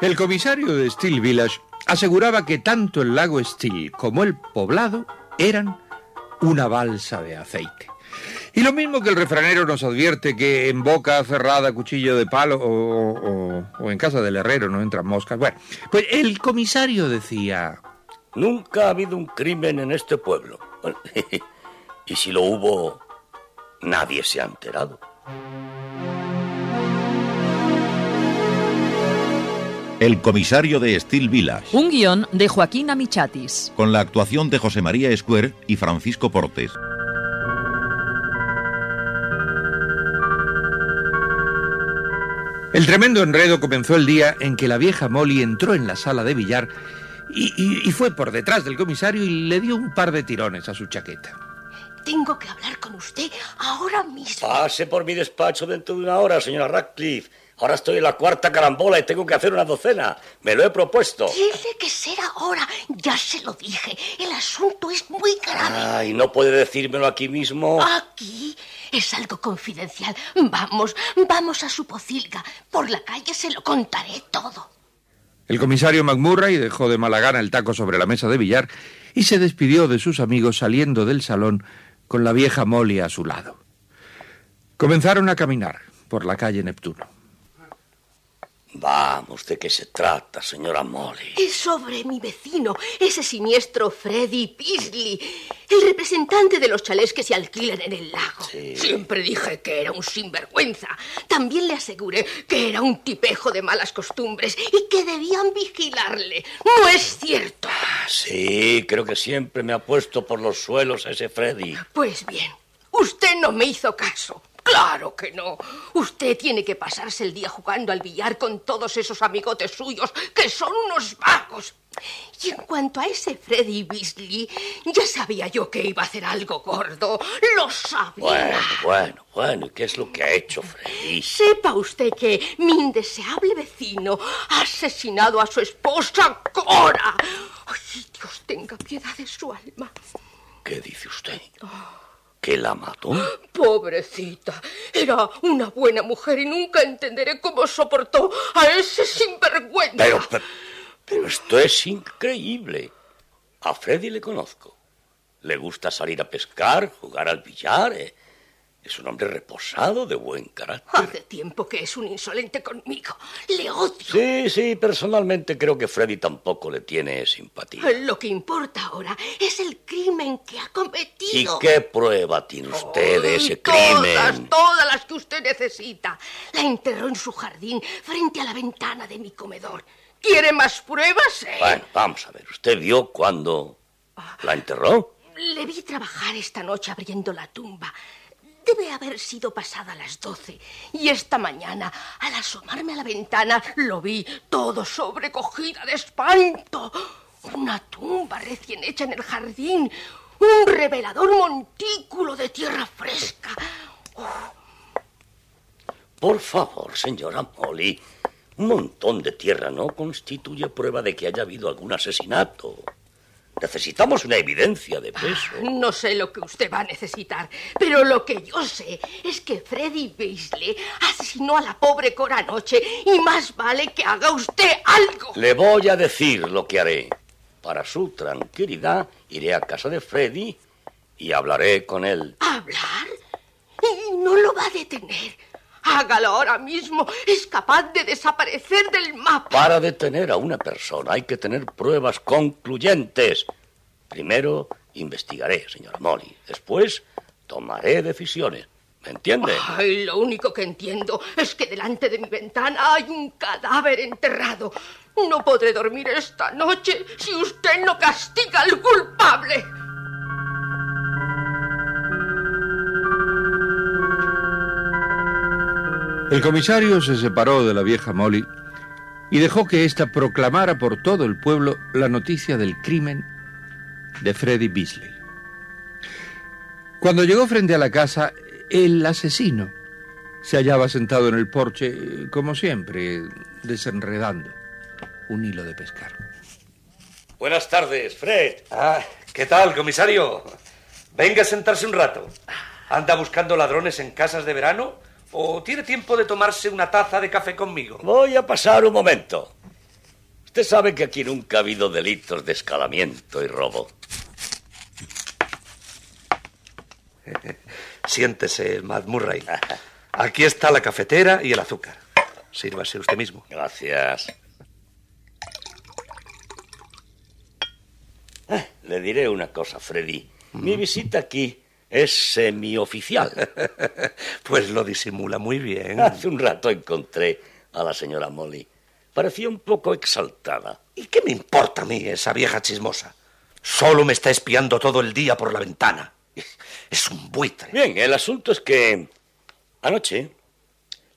El comisario de Steel Village aseguraba que tanto el lago Steel como el poblado eran una balsa de aceite. Y lo mismo que el refranero nos advierte que en boca cerrada, cuchillo de palo o, o- en casa del herrero no entran moscas. Bueno, pues el comisario decía... Nunca ha habido un crimen en este pueblo. Y si lo hubo, nadie se ha enterado. El comisario de Steel Village, Un guion de Joaquín Amichatis. con la actuación de José María Escuer y Francisco Portes. El tremendo enredo comenzó el día en que la vieja Molly entró en la sala de billar y, y- y fue por detrás del comisario y le dio un par de tirones a su chaqueta. Tengo que hablar con usted ahora mismo. Pase por mi despacho dentro de una hora, señora Radcliffe. Ahora estoy en la cuarta carambola y tengo que hacer una docena. Me lo he propuesto. Tiene que ser ahora. Ya se lo dije. El asunto es muy grave. Ay, ¿no puede decírmelo aquí mismo? Aquí es algo confidencial. Vamos, vamos a su pocilga. Por la calle se lo contaré todo. El comisario McMurray dejó de mala gana el taco sobre la mesa de billar y se despidió de sus amigos saliendo del salón con la vieja Molly a su lado. Comenzaron a caminar por la calle Neptuno. Vamos, ¿de qué se trata, señora Molly? Es sobre mi vecino, ese siniestro Freddy Beasley, el representante de los chalés que se alquilan en el lago. Siempre dije que era un sinvergüenza. También le aseguré que era un tipejo de malas costumbres y que debían vigilarle. No es cierto. Sí, creo que siempre me ha puesto por los suelos ese Freddy. Pues bien, usted no me hizo caso. Claro que no. Usted tiene que pasarse el día jugando al billar con todos esos amigotes suyos que son unos vagos. Y en cuanto a ese Freddy Beasley, ya sabía yo que iba a hacer algo gordo. Lo sabía. Bueno, bueno, bueno, ¿y qué es lo que ha hecho Freddy? Sepa usted que mi indeseable vecino ha asesinado a su esposa Cora. Ay, Dios tenga piedad de su alma. ¿Qué dice usted? ¿Que la mató? Pobrecita, era una buena mujer y nunca entenderé cómo soportó a ese sinvergüenza. Pero, pero, pero esto es increíble. A Freddy le conozco. Le gusta salir a pescar, jugar al billar. eh. Es un hombre reposado, de buen carácter. Hace tiempo que es un insolente conmigo. Le odio. Sí, sí, personalmente creo que Freddy tampoco le tiene simpatía. Lo que importa ahora es el crimen que ha ¿Y cometido. qué prueba tiene usted de ese Todas, crimen? todas las que usted necesita. La enterró en su jardín, frente a la ventana de mi comedor. ¿Quiere más pruebas? eh? Bueno, vamos a ver. ¿Usted vio cuando la enterró? Le vi trabajar esta noche abriendo la tumba. Debe haber sido pasada las doce. Y esta mañana, al asomarme a la ventana, lo vi todo sobrecogida de espanto. Una tumba recién hecha en el jardín. Un revelador montículo de tierra fresca. Por favor, señora Molly. Un montón de tierra no constituye prueba de que haya habido algún asesinato. Necesitamos una evidencia de peso. No sé lo que usted va a necesitar, pero lo que yo sé es que Freddy Beasley asesinó a la pobre Cora anoche y más vale que haga usted algo. Le voy a decir lo que haré. Para su tranquilidad, iré a casa de Freddy y hablaré con él. ¿Hablar? Y no lo va a detener. Hágalo ahora mismo. Es capaz de desaparecer del mapa. Para detener a una persona hay que tener pruebas concluyentes. Primero investigaré, señora Molly. Después tomaré decisiones. ¿Me entiende? Ay, lo único que entiendo es que delante de mi ventana hay un cadáver enterrado. No podré dormir esta noche si usted no castiga al culpable. El comisario se separó de la vieja Molly y dejó que ésta proclamara por todo el pueblo la noticia del crimen de Freddy Beasley. Cuando llegó frente a la casa, el asesino se hallaba sentado en el porche, como siempre, desenredando un hilo de pescar. Buenas tardes, Fred. Ah, ¿qué tal, comisario? Venga a sentarse un rato. ¿Anda buscando ladrones en casas de verano? ¿O tiene tiempo de tomarse una taza de café conmigo? Voy a pasar un momento. Usted sabe que aquí nunca ha habido delitos de escalamiento y robo. Siéntese, Matt Murray. Aquí está la cafetera y el azúcar. Sírvase usted mismo. Gracias. Ah, le diré una cosa, Freddy. Mi visita aquí es semioficial. pues lo disimula muy bien. Hace un rato encontré a la señora Molly. Parecía un poco exaltada. ¿Y qué me importa a mí esa vieja chismosa? Solo me está espiando todo el día por la ventana. Es un buitre. Bien, el asunto es que anoche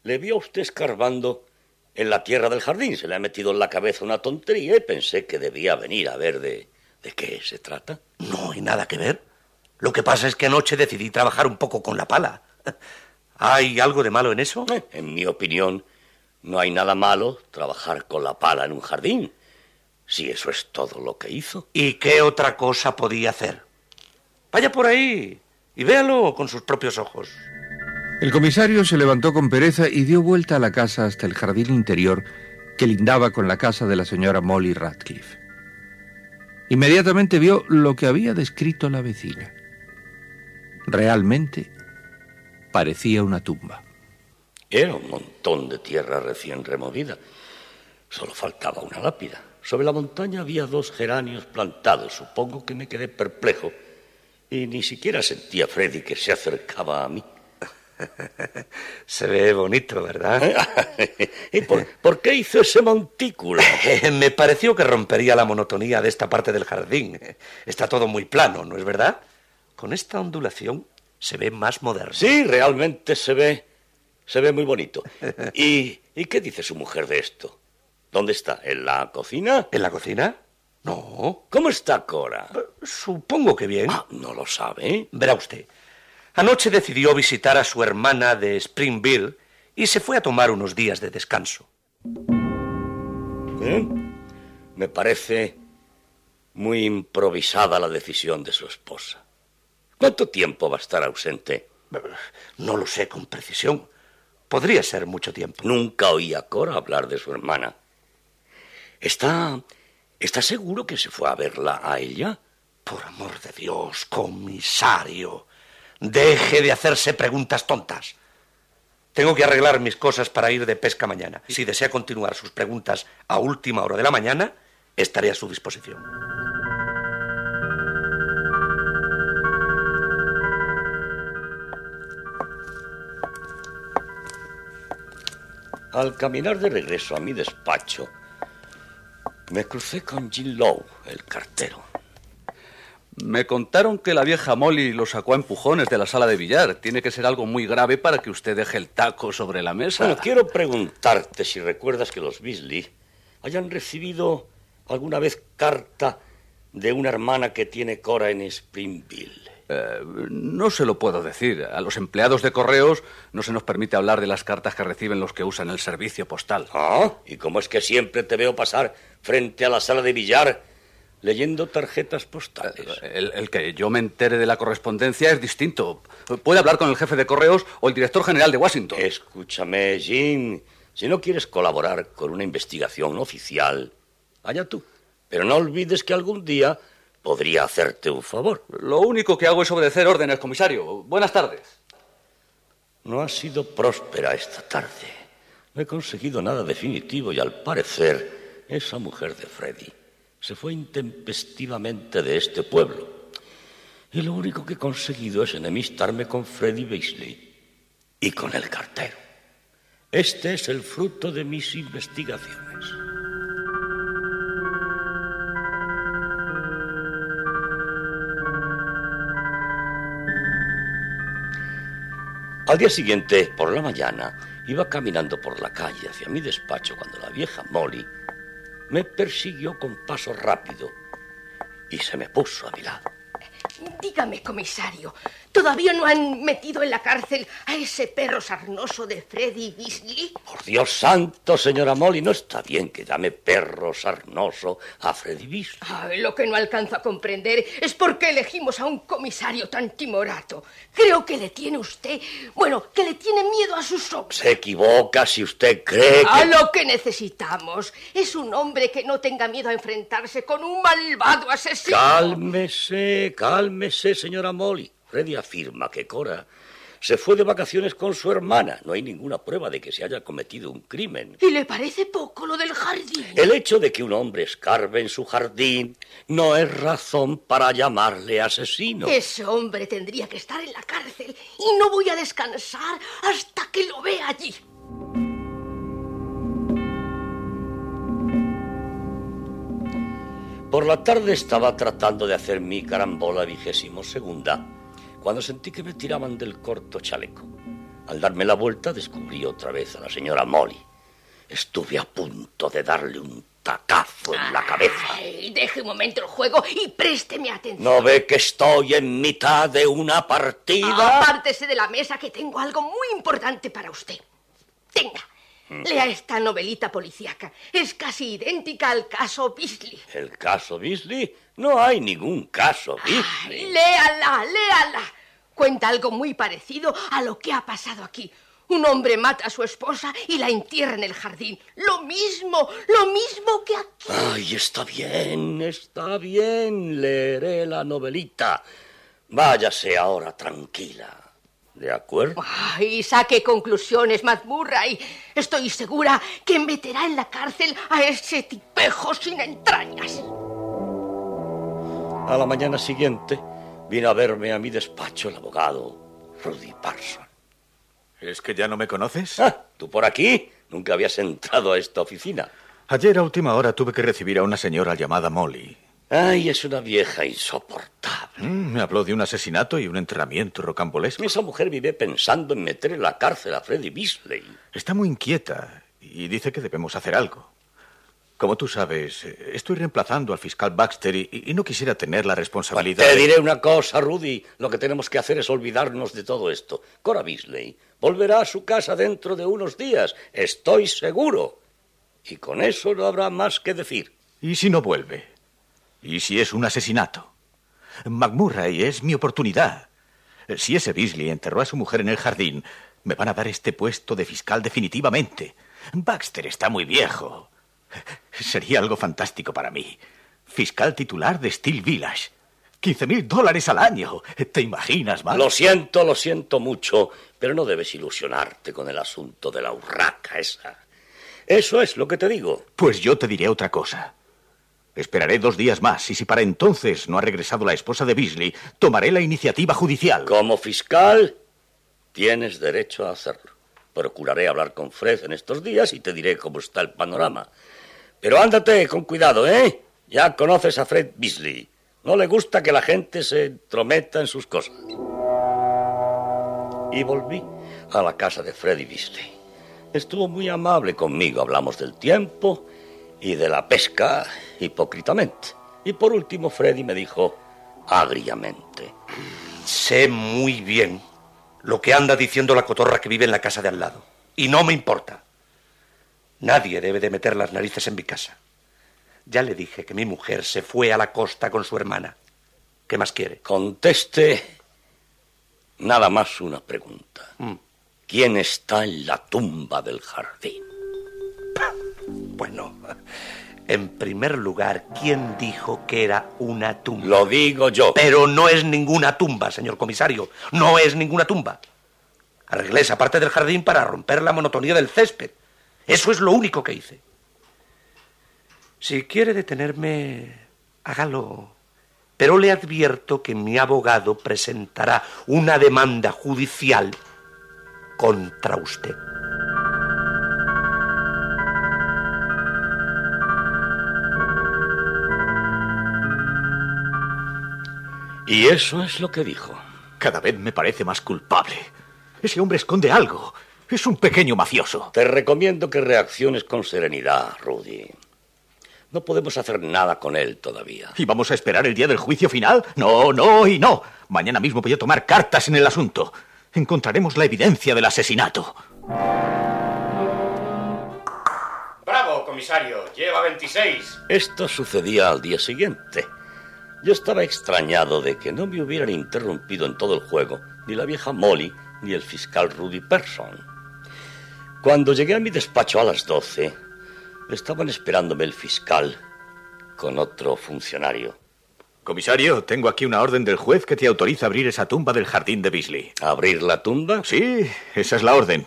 le vio a usted escarbando en la tierra del jardín. Se le ha metido en la cabeza una tontería y pensé que debía venir a ver de, de qué se trata. No hay nada que ver. Lo que pasa es que anoche decidí trabajar un poco con la pala. ¿Hay algo de malo en eso? Eh, en mi opinión, no hay nada malo trabajar con la pala en un jardín. Si eso es todo lo que hizo. ¿Y qué otra cosa podía hacer? Vaya por ahí y véalo con sus propios ojos. El comisario se levantó con pereza y dio vuelta a la casa hasta el jardín interior que lindaba con la casa de la señora Molly Radcliffe. Inmediatamente vio lo que había descrito la vecina. Realmente parecía una tumba. Era un montón de tierra recién removida. Solo faltaba una lápida. Sobre la montaña había dos geranios plantados. Supongo que me quedé perplejo y ni siquiera sentía Freddy que se acercaba a mí. Se ve bonito, ¿verdad? ¿Y por, por, qué hizo ese montículo? Me pareció que rompería la monotonía de esta parte del jardín. Está todo muy plano, ¿no es verdad? Con esta ondulación se ve más moderno. Sí, realmente se ve, se ve muy bonito. ¿Y, ¿Y qué dice su mujer de esto? ¿Dónde está? ¿En la cocina? ¿En la cocina? No. ¿Cómo está Cora? Supongo que bien. Ah, ¿no lo sabe? Verá usted. Anoche decidió visitar a su hermana de Springville y se fue a tomar unos días de descanso. ¿Eh? Me parece muy improvisada la decisión de su esposa. ¿Cuánto tiempo va a estar ausente? No lo sé con precisión. Podría ser mucho tiempo. Nunca oí a Cora hablar de su hermana. ¿Está. ¿Está seguro que se fue a verla a ella? Por amor de Dios, comisario. Deje de hacerse preguntas tontas. Tengo que arreglar mis cosas para ir de pesca mañana. Si desea continuar sus preguntas a última hora de la mañana, estaré a su disposición. Al caminar de regreso a mi despacho, me crucé con Jim Lowe, el cartero. Me contaron que la vieja Molly lo sacó a empujones de la sala de billar. Tiene que ser algo muy grave para que usted deje el taco sobre la mesa. Bueno, quiero preguntarte si recuerdas que los Beasley hayan recibido alguna vez carta de una hermana que tiene Cora en Springville. Eh, no se lo puedo decir. A los empleados de correos no se nos permite hablar de las cartas que reciben los que usan el servicio postal. Ah, ¿y cómo es que siempre te veo pasar frente a la sala de billar leyendo tarjetas postales? El, el, que yo me entere de la correspondencia es distinto. Puede hablar con el jefe de correos o el director general de Washington. Escúchame, Jim. Si no quieres colaborar con una investigación oficial, allá tú. Pero no olvides que algún día podría hacerte un favor. Lo único que hago es obedecer órdenes, comisario. Buenas tardes. No ha sido próspera esta tarde. No he conseguido nada definitivo y al parecer esa mujer de Freddy se fue intempestivamente de este pueblo. Y lo único que he conseguido es enemistarme con Freddy Beasley y con el cartero. Este es el fruto de mis investigaciones. Al día siguiente, por la mañana, iba caminando por la calle hacia mi despacho cuando la vieja Molly me persiguió con paso rápido y se me puso a mi lado. Dígame, comisario, ¿todavía no han metido en la cárcel a ese perro sarnoso de Freddy Beasley? Por Dios santo, señora Molly, no está bien que llame perro sarnoso a Freddy Beasley. Ay, lo que no alcanzo a comprender es por qué elegimos a un comisario tan timorato. Creo que le tiene usted, bueno, que le tiene miedo a sus hombres. Se equivoca si usted cree que... A lo que necesitamos es un hombre que no tenga miedo a enfrentarse con un malvado asesino. Cálmese, cálmese, señora Molly. Freddy afirma que Cora se fue de vacaciones con su hermana. No hay ninguna prueba de que se haya cometido un crimen. ¿Y le parece poco lo del jardín? El hecho de que un hombre escarbe en su jardín no es razón para llamarle asesino. Ese hombre tendría que estar en la cárcel y no voy a descansar hasta que lo vea allí. Por la tarde estaba tratando de hacer mi carambola vigésimo segunda cuando sentí que me tiraban del corto chaleco. Al darme la vuelta descubrí otra vez a la señora Molly. Estuve a punto de darle un tacazo en la cabeza. Ay, deje un momento el juego y présteme atención. ¿No ve que estoy en mitad de una partida? Apártese de la mesa que tengo algo muy importante para usted. Tenga. Lea esta novelita policíaca. Es casi idéntica al caso Beasley. ¿El caso Beasley? No hay ningún caso Beasley. Ay, léala, léala. Cuenta algo muy parecido a lo que ha pasado aquí. Un hombre mata a su esposa y la entierra en el jardín. Lo mismo, lo mismo que aquí. Ay, está bien, está bien. Leeré la novelita. Váyase ahora tranquila. ¿De acuerdo? Ay, saque conclusiones, Matt Murray. Estoy segura que meterá en la cárcel a ese tipejo sin entrañas. A la mañana siguiente vino a verme a mi despacho el abogado Rudy Parson. ¿Es que ya no me conoces? Ah, ¿tú por aquí? Nunca habías entrado a esta oficina. Ayer a última hora tuve que recibir a una señora llamada Molly. Ay, es una vieja insoportable. Mm, me habló de un asesinato y un enterramiento rocambolesco. Esa mujer vive pensando en meter en la cárcel a Freddy Beasley. Está muy inquieta y dice que debemos hacer algo. Como tú sabes, estoy reemplazando al fiscal Baxter y, y no quisiera tener la responsabilidad. Te de- diré una cosa, Rudy. Lo que tenemos que hacer es olvidarnos de todo esto. Cora Beasley volverá a su casa dentro de unos días. Estoy seguro. Y con eso no habrá más que decir. ¿Y si no vuelve? ¿Y si es un asesinato? McMurray es mi oportunidad. Si ese Beasley enterró a su mujer en el jardín, me van a dar este puesto de fiscal definitivamente. Baxter está muy viejo. Sería algo fantástico para mí. Fiscal titular de Steel Village. 15 mil dólares al año. ¿Te imaginas, Mac? Lo siento, lo siento mucho, pero no debes ilusionarte con el asunto de la urraca esa. Eso es lo que te digo. Pues yo te diré otra cosa. Esperaré dos días más y si para entonces no ha regresado la esposa de Beasley, tomaré la iniciativa judicial. Como fiscal, tienes derecho a hacerlo. Procuraré hablar con Fred en estos días y te diré cómo está el panorama. Pero ándate con cuidado, ¿eh? Ya conoces a Fred Beasley. No le gusta que la gente se entrometa en sus cosas. Y volví a la casa de Freddy Beasley. Estuvo muy amable conmigo. Hablamos del tiempo y de la pesca hipócritamente. Y por último, Freddy me dijo agriamente. Sé muy bien lo que anda diciendo la cotorra que vive en la casa de al lado. Y no me importa. Nadie debe de meter las narices en mi casa. Ya le dije que mi mujer se fue a la costa con su hermana. ¿Qué más quiere? Conteste nada más una pregunta. Mm. ¿Quién está en la tumba del jardín? Bueno, en primer lugar, ¿quién dijo que era una tumba? Lo digo yo. Pero no es ninguna tumba, señor comisario. No es ninguna tumba. Arreglé esa parte del jardín para romper la monotonía del césped. Eso es lo único que hice. Si quiere detenerme, hágalo. Pero le advierto que mi abogado presentará una demanda judicial contra usted. Y eso es lo que dijo. Cada vez me parece más culpable. Ese hombre esconde algo. Es un pequeño mafioso. Te recomiendo que reacciones con serenidad, Rudy. No podemos hacer nada con él todavía. ¿Y vamos a esperar el día del juicio final? No, no y no. Mañana mismo voy a tomar cartas en el asunto. Encontraremos la evidencia del asesinato. Bravo, comisario. Lleva 26. Esto sucedía al día siguiente. Yo estaba extrañado de que no me hubieran interrumpido en todo el juego ni la vieja Molly ni el fiscal Rudy Person. Cuando llegué a mi despacho a las 12, estaban esperándome el fiscal con otro funcionario. Comisario, tengo aquí una orden del juez que te autoriza a abrir esa tumba del jardín de Beasley. ¿Abrir la tumba? Sí, esa es la orden.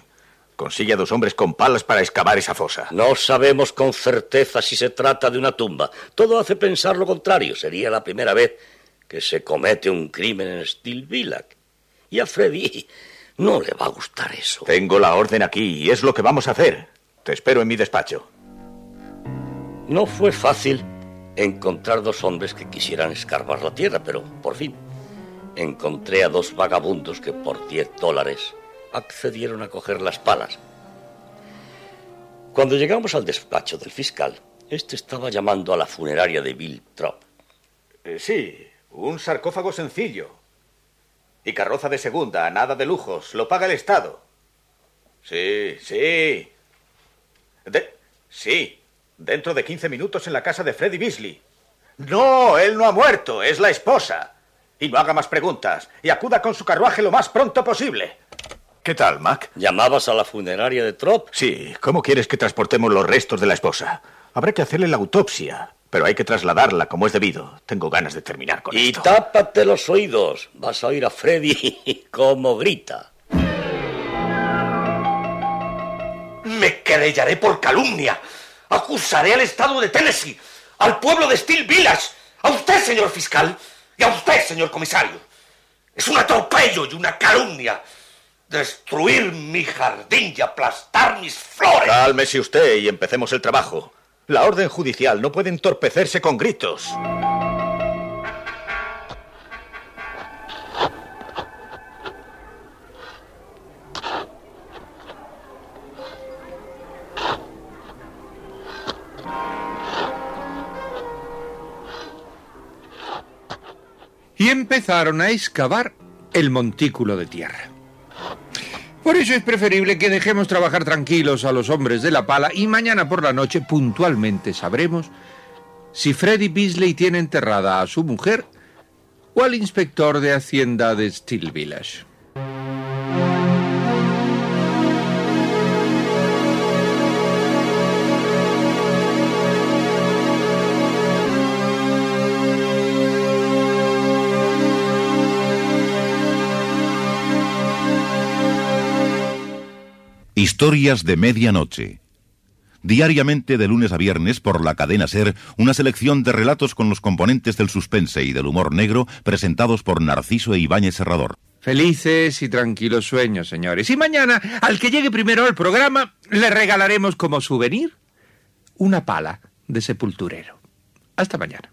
Consigue a dos hombres con palas para excavar esa fosa. No sabemos con certeza si se trata de una tumba. Todo hace pensar lo contrario. Sería la primera vez que se comete un crimen en Steel Village. Y a Freddy no le va a gustar eso. Tengo la orden aquí y es lo que vamos a hacer. Te espero en mi despacho. No fue fácil encontrar dos hombres que quisieran escarbar la tierra, pero por fin encontré a dos vagabundos que por 10 dólares accedieron a coger las palas. Cuando llegamos al despacho del fiscal, este estaba llamando a la funeraria de Bill Trop. Eh, sí, un sarcófago sencillo. Y carroza de segunda, nada de lujos. Lo paga el Estado. Sí, sí. Sí, dentro de 15 minutos en la casa de Freddy Beasley. No, él no ha muerto, es la esposa. Y no haga más preguntas. Y acuda con su carruaje lo más pronto posible. ¿Qué tal, Mac? ¿Llamabas a la funeraria de Trop? Sí. ¿Cómo quieres que transportemos los restos de la esposa? Habrá que hacerle la autopsia, pero hay que trasladarla como es debido. Tengo ganas de terminar con y esto. Y tápate los oídos. Vas a oír a Freddy como grita. Me querellaré por calumnia. Acusaré al Estado de Tennessee, al pueblo de Steel Village, a usted, señor fiscal, y a usted, señor comisario. Es un atropello y una calumnia. Destruir mi jardín y aplastar mis flores. Cálmese usted y empecemos el trabajo. La orden judicial no puede entorpecerse con gritos. Y empezaron a excavar el montículo de tierra. Por eso es preferible que dejemos trabajar tranquilos a los hombres de la pala y mañana por la noche puntualmente sabremos si Freddy Beasley tiene enterrada a su mujer o al inspector de Hacienda de Steel Village. Historias de Medianoche. Diariamente de lunes a viernes por la cadena Ser, una selección de relatos con los componentes del suspense y del humor negro presentados por Narciso e Ibáñez Serrador. Felices y tranquilos sueños, señores. Y mañana, al que llegue primero al programa, le regalaremos como souvenir una pala de sepulturero. Hasta mañana.